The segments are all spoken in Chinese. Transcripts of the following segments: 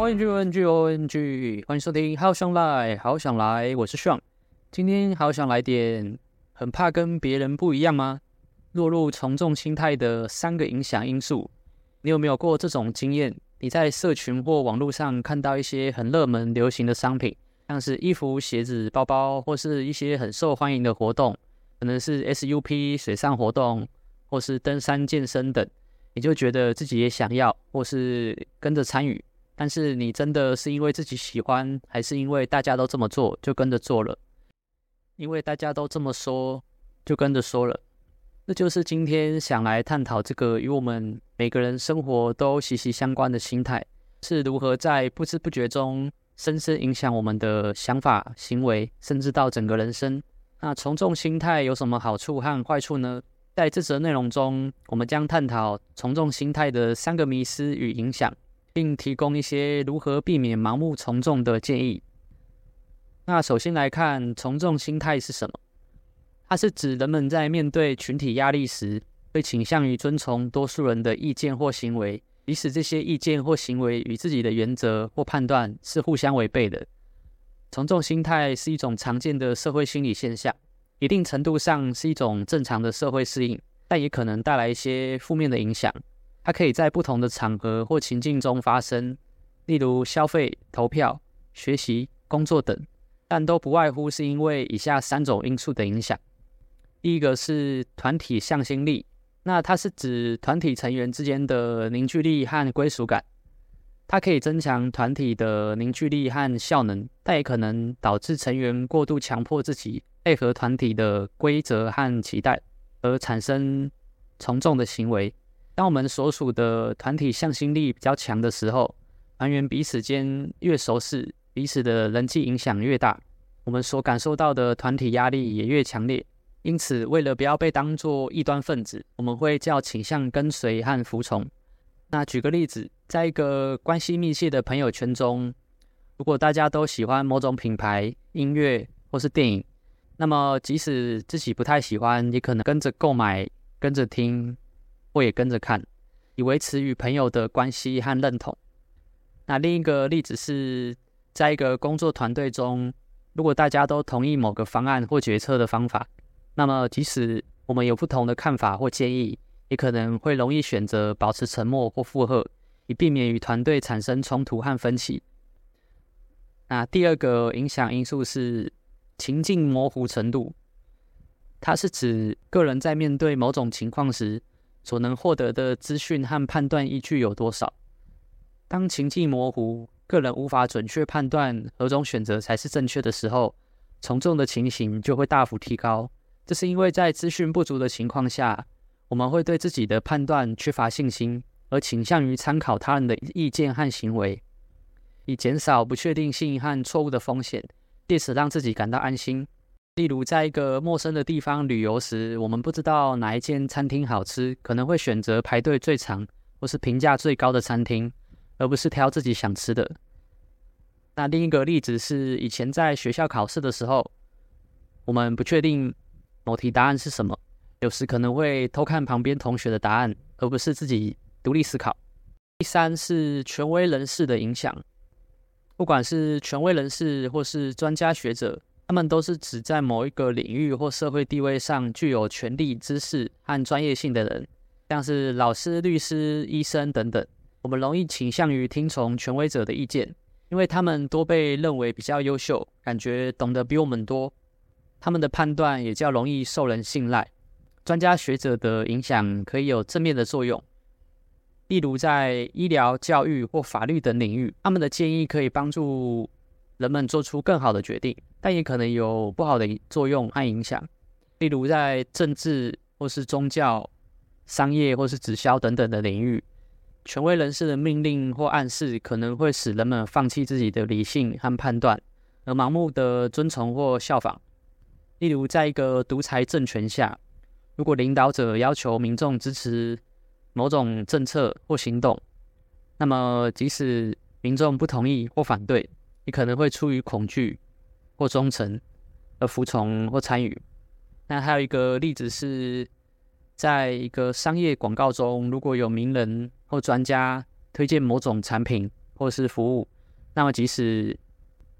OMG OMG OMG，欢迎收听，好想来，好想来，我是 Sean。今天好想来点，很怕跟别人不一样吗？落入从众心态的三个影响因素，你有没有过这种经验？你在社群或网络上看到一些很热门、流行的商品，像是衣服、鞋子、包包，或是一些很受欢迎的活动，可能是 SUP 水上活动，或是登山、健身等，你就觉得自己也想要，或是跟着参与。但是你真的是因为自己喜欢，还是因为大家都这么做，就跟着做了？因为大家都这么说，就跟着说了。这就是今天想来探讨这个与我们每个人生活都息息相关的心态，是如何在不知不觉中深深影响我们的想法、行为，甚至到整个人生。那从众心态有什么好处和坏处呢？在这则内容中，我们将探讨从众心态的三个迷思与影响，并提供一些如何避免盲目从众的建议。那首先来看从众心态是什么？它是指人们在面对群体压力时，会倾向于遵从多数人的意见或行为，即使这些意见或行为与自己的原则或判断是互相违背的。从众心态是一种常见的社会心理现象，一定程度上是一种正常的社会适应，但也可能带来一些负面的影响。它可以在不同的场合或情境中发生，例如消费、投票、学习、工作等。但都不外乎是因为以下三种因素的影响。第一个是团体向心力，那它是指团体成员之间的凝聚力和归属感。它可以增强团体的凝聚力和效能，但也可能导致成员过度强迫自己配合团体的规则和期待，而产生从众的行为。当我们所属的团体向心力比较强的时候，团员彼此间越熟识。彼此的人际影响越大，我们所感受到的团体压力也越强烈。因此，为了不要被当作异端分子，我们会较倾向跟随和服从。那举个例子，在一个关系密切的朋友圈中，如果大家都喜欢某种品牌、音乐或是电影，那么即使自己不太喜欢，也可能跟着购买、跟着听，我也跟着看，以维持与朋友的关系和认同。那另一个例子是，在一个工作团队中，如果大家都同意某个方案或决策的方法，那么即使我们有不同的看法或建议，也可能会容易选择保持沉默或附和，以避免与团队产生冲突和分歧。那第二个影响因素是情境模糊程度，它是指个人在面对某种情况时，所能获得的资讯和判断依据有多少。当情境模糊，个人无法准确判断何种选择才是正确的时候，从众的情形就会大幅提高。这是因为在资讯不足的情况下，我们会对自己的判断缺乏信心，而倾向于参考他人的意见和行为，以减少不确定性和错误的风险，借此让自己感到安心。例如，在一个陌生的地方旅游时，我们不知道哪一间餐厅好吃，可能会选择排队最长或是评价最高的餐厅。而不是挑自己想吃的。那另一个例子是，以前在学校考试的时候，我们不确定某题答案是什么，有时可能会偷看旁边同学的答案，而不是自己独立思考。第三是权威人士的影响，不管是权威人士或是专家学者，他们都是指在某一个领域或社会地位上具有权力、知识和专业性的人，像是老师、律师、医生等等。我们容易倾向于听从权威者的意见，因为他们多被认为比较优秀，感觉懂得比我们多，他们的判断也较容易受人信赖。专家学者的影响可以有正面的作用，例如在医疗、教育或法律等领域，他们的建议可以帮助人们做出更好的决定，但也可能有不好的作用和影响，例如在政治或是宗教、商业或是直销等等的领域。权威人士的命令或暗示可能会使人们放弃自己的理性和判断，而盲目的遵从或效仿。例如，在一个独裁政权下，如果领导者要求民众支持某种政策或行动，那么即使民众不同意或反对，你可能会出于恐惧或忠诚而服从或参与。那还有一个例子是，在一个商业广告中，如果有名人或专家推荐某种产品或是服务，那么即使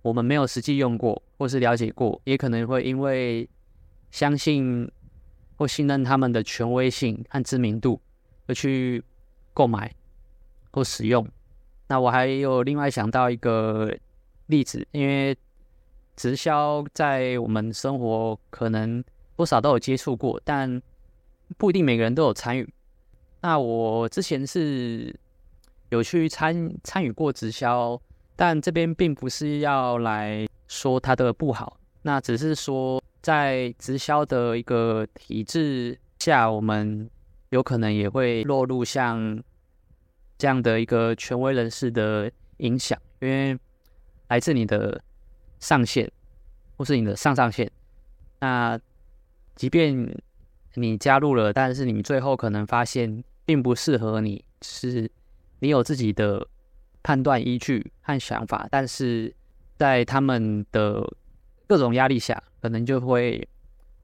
我们没有实际用过或是了解过，也可能会因为相信或信任他们的权威性和知名度而去购买或使用。那我还有另外想到一个例子，因为直销在我们生活可能多少都有接触过，但不一定每个人都有参与。那我之前是有去参参与过直销，但这边并不是要来说它的不好，那只是说在直销的一个体制下，我们有可能也会落入像这样的一个权威人士的影响，因为来自你的上线或是你的上上线，那即便你加入了，但是你最后可能发现。并不适合你，是你有自己的判断依据和想法，但是在他们的各种压力下，可能就会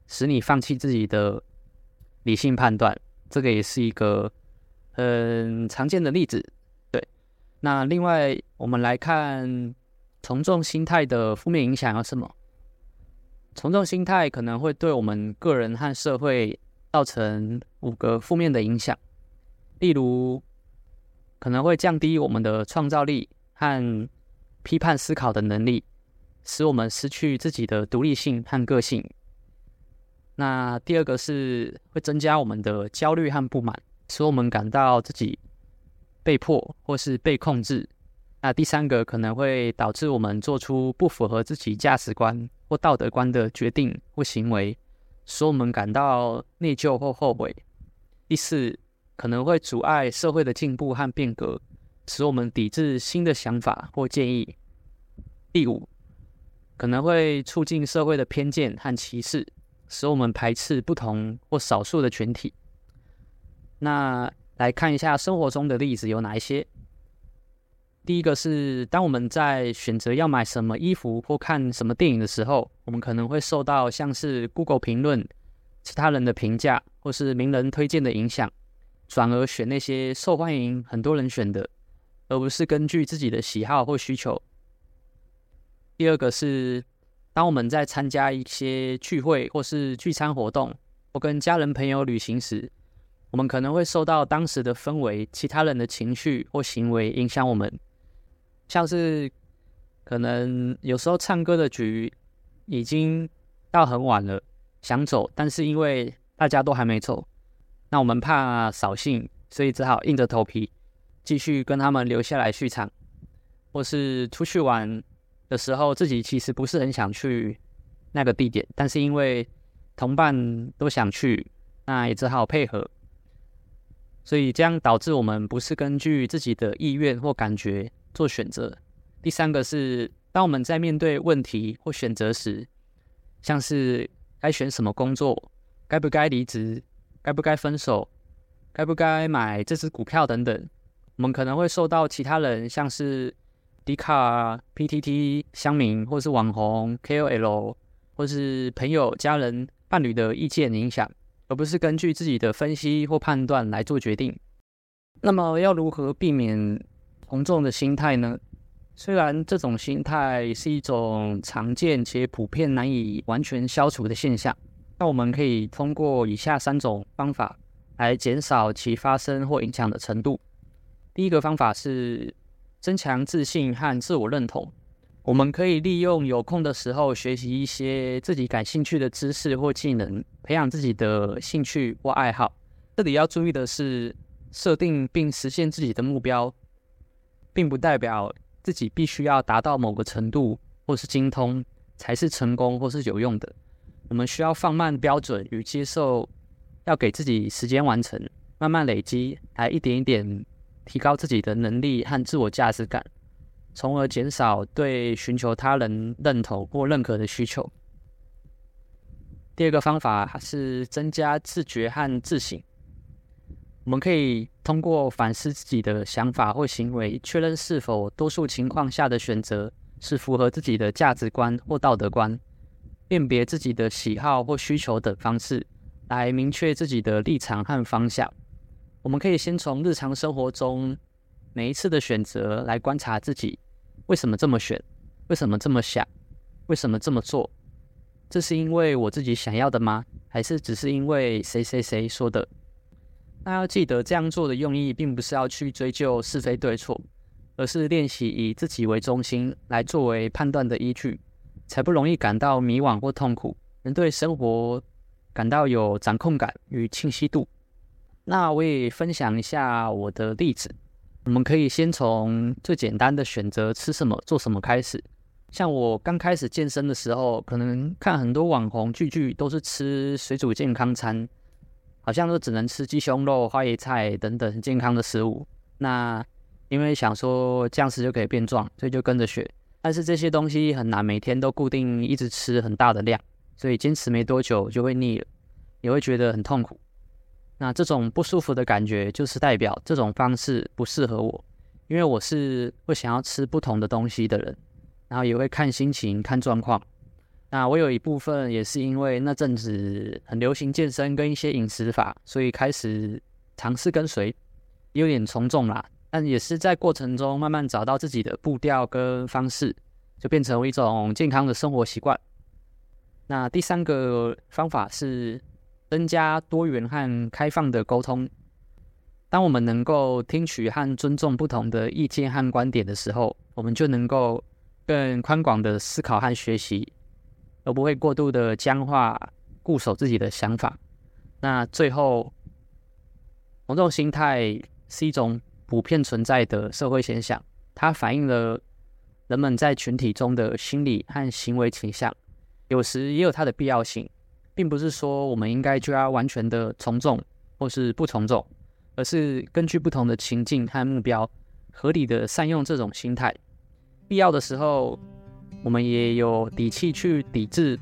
使你放弃自己的理性判断。这个也是一个很常见的例子。对，那另外我们来看从众心态的负面影响有什么？从众心态可能会对我们个人和社会造成五个负面的影响。例如，可能会降低我们的创造力和批判思考的能力，使我们失去自己的独立性和个性。那第二个是会增加我们的焦虑和不满，使我们感到自己被迫或是被控制。那第三个可能会导致我们做出不符合自己价值观或道德观的决定或行为，使我们感到内疚或后悔。第四，可能会阻碍社会的进步和变革，使我们抵制新的想法或建议。第五，可能会促进社会的偏见和歧视，使我们排斥不同或少数的群体。那来看一下生活中的例子有哪一些？第一个是，当我们在选择要买什么衣服或看什么电影的时候，我们可能会受到像是 Google 评论、其他人的评价或是名人推荐的影响。转而选那些受欢迎、很多人选的，而不是根据自己的喜好或需求。第二个是，当我们在参加一些聚会或是聚餐活动，或跟家人朋友旅行时，我们可能会受到当时的氛围、其他人的情绪或行为影响我们。像是可能有时候唱歌的局已经到很晚了，想走，但是因为大家都还没走。那我们怕扫兴，所以只好硬着头皮继续跟他们留下来续场，或是出去玩的时候，自己其实不是很想去那个地点，但是因为同伴都想去，那也只好配合。所以这样导致我们不是根据自己的意愿或感觉做选择。第三个是，当我们在面对问题或选择时，像是该选什么工作，该不该离职。该不该分手？该不该买这支股票等等？我们可能会受到其他人，像是 Dcard、PTT 乡民，或是网红 KOL，或是朋友、家人、伴侣的意见影响，而不是根据自己的分析或判断来做决定。那么，要如何避免从众的心态呢？虽然这种心态是一种常见且普遍难以完全消除的现象。那我们可以通过以下三种方法来减少其发生或影响的程度。第一个方法是增强自信和自我认同。我们可以利用有空的时候学习一些自己感兴趣的知识或技能，培养自己的兴趣或爱好。这里要注意的是，设定并实现自己的目标，并不代表自己必须要达到某个程度或是精通才是成功或是有用的。我们需要放慢标准与接受，要给自己时间完成，慢慢累积，来一点一点提高自己的能力和自我价值感，从而减少对寻求他人认同或认可的需求。第二个方法是增加自觉和自省。我们可以通过反思自己的想法或行为，确认是否多数情况下的选择是符合自己的价值观或道德观。辨别自己的喜好或需求等方式，来明确自己的立场和方向。我们可以先从日常生活中每一次的选择来观察自己为什么这么选，为什么这么想，为什么这么做？这是因为我自己想要的吗？还是只是因为谁谁谁说的？那要记得，这样做的用意并不是要去追究是非对错，而是练习以自己为中心来作为判断的依据，才不容易感到迷惘或痛苦，能对生活感到有掌控感与清晰度。那我也分享一下我的例子，我们可以先从最简单的选择吃什么、做什么开始。像我刚开始健身的时候，可能看很多网红巨巨都是吃水煮健康餐，好像都只能吃鸡胸肉、花椰菜等等健康的食物。那因为想说这样子就可以变壮，所以就跟着学。但是这些东西很难每天都固定一直吃很大的量，所以坚持没多久就会腻了，也会觉得很痛苦。那这种不舒服的感觉，就是代表这种方式不适合我，因为我是会想要吃不同的东西的人。然后也会看心情、看状况。那我有一部分也是因为那阵子很流行健身跟一些饮食法，所以开始尝试跟随，有点从众啦。但也是在过程中慢慢找到自己的步调跟方式，就变成一种健康的生活习惯。那第三个方法是增加多元和开放的沟通。当我们能够听取和尊重不同的意见和观点的时候，我们就能够。更宽广的思考和学习，而不会过度的僵化、固守自己的想法。那最后，从众心态是一种普遍存在的社会现象，它反映了人们在群体中的心理和行为倾向，有时也有它的必要性，并不是说我们应该就要完全的从众或是不从众，而是根据不同的情境和目标，合理的善用这种心态。必要的时候，我们也有底气去抵制，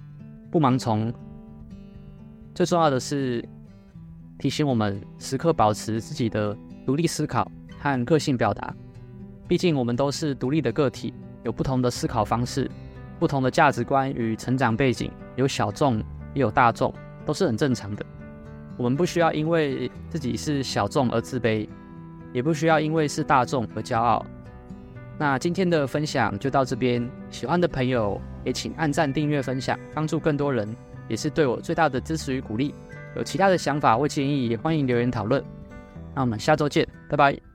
不盲从。最重要的是提醒我们时刻保持自己的独立思考和个性表达。毕竟我们都是独立的个体，有不同的思考方式、不同的价值观与成长背景，有小众也有大众，都是很正常的。我们不需要因为自己是小众而自卑，也不需要因为是大众而骄傲。那今天的分享就到这边，喜欢的朋友也请按赞、订阅、分享，帮助更多人，也是对我最大的支持与鼓励。有其他的想法或建议，也欢迎留言讨论。那我们下周见，拜拜。